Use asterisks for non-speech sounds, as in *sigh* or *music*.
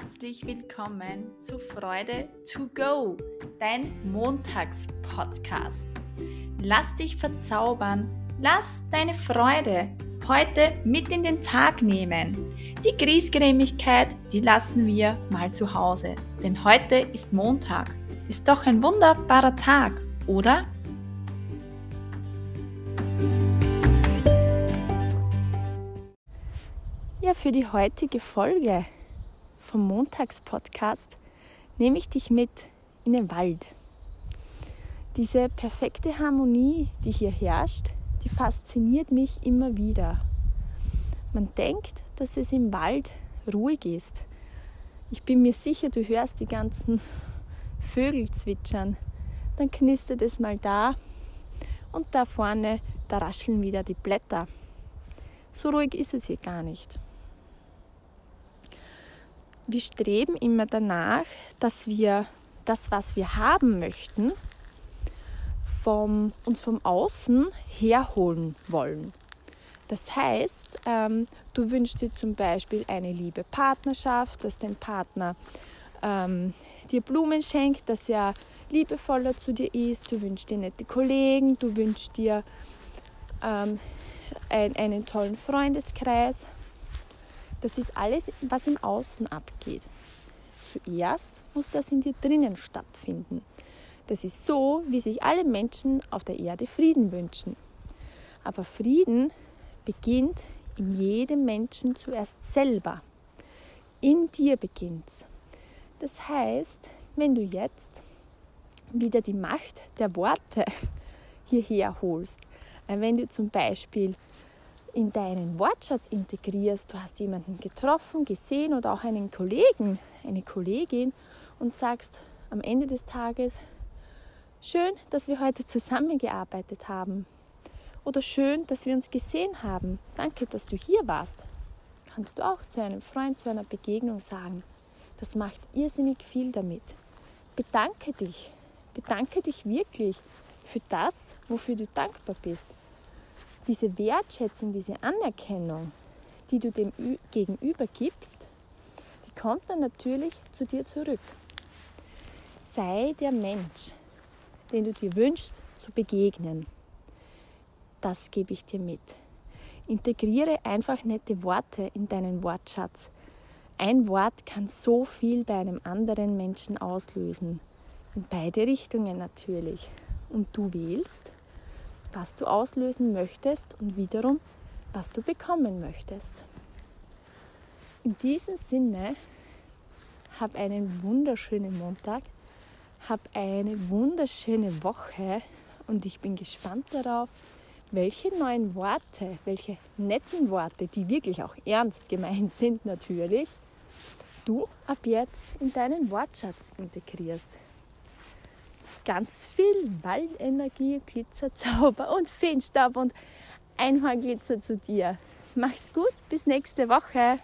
herzlich willkommen zu Freude to Go, dein Montagspodcast. Lass dich verzaubern, lass deine Freude heute mit in den Tag nehmen. Die Griesgrämigkeit, die lassen wir mal zu Hause, denn heute ist Montag. Ist doch ein wunderbarer Tag, oder? Ja, für die heutige Folge vom Montagspodcast nehme ich dich mit in den Wald. Diese perfekte Harmonie, die hier herrscht, die fasziniert mich immer wieder. Man denkt, dass es im Wald ruhig ist. Ich bin mir sicher, du hörst die ganzen *laughs* Vögel zwitschern. Dann knistert es mal da und da vorne, da rascheln wieder die Blätter. So ruhig ist es hier gar nicht wir streben immer danach, dass wir das, was wir haben möchten, vom, uns vom Außen herholen wollen. Das heißt, ähm, du wünschst dir zum Beispiel eine liebe Partnerschaft, dass dein Partner ähm, dir Blumen schenkt, dass er liebevoller zu dir ist, du wünschst dir nette Kollegen, du wünschst dir ähm, ein, einen tollen Freundeskreis das ist alles, was im Außen abgeht. Zuerst muss das in dir drinnen stattfinden. Das ist so, wie sich alle Menschen auf der Erde Frieden wünschen. Aber Frieden beginnt in jedem Menschen zuerst selber. In dir beginnt's. Das heißt, wenn du jetzt wieder die Macht der Worte *laughs* hierher holst, äh, wenn du zum Beispiel in deinen Wortschatz integrierst, du hast jemanden getroffen, gesehen oder auch einen Kollegen, eine Kollegin und sagst am Ende des Tages, schön, dass wir heute zusammengearbeitet haben. Oder schön, dass wir uns gesehen haben, danke, dass du hier warst, kannst du auch zu einem Freund, zu einer Begegnung sagen. Das macht irrsinnig viel damit. Bedanke dich, bedanke dich wirklich für das, wofür du dankbar bist diese Wertschätzung, diese Anerkennung, die du dem Gegenüber gibst, die kommt dann natürlich zu dir zurück. Sei der Mensch, den du dir wünschst zu begegnen. Das gebe ich dir mit. Integriere einfach nette Worte in deinen Wortschatz. Ein Wort kann so viel bei einem anderen Menschen auslösen. In beide Richtungen natürlich. Und du wählst, was du auslösen möchtest und wiederum, was du bekommen möchtest. In diesem Sinne, hab einen wunderschönen Montag, hab eine wunderschöne Woche und ich bin gespannt darauf, welche neuen Worte, welche netten Worte, die wirklich auch ernst gemeint sind natürlich, du ab jetzt in deinen Wortschatz integrierst ganz viel Waldenergie, Glitzerzauber *laughs* und Feenstaub und Einhornglitzer zu dir. Mach's gut, bis nächste Woche.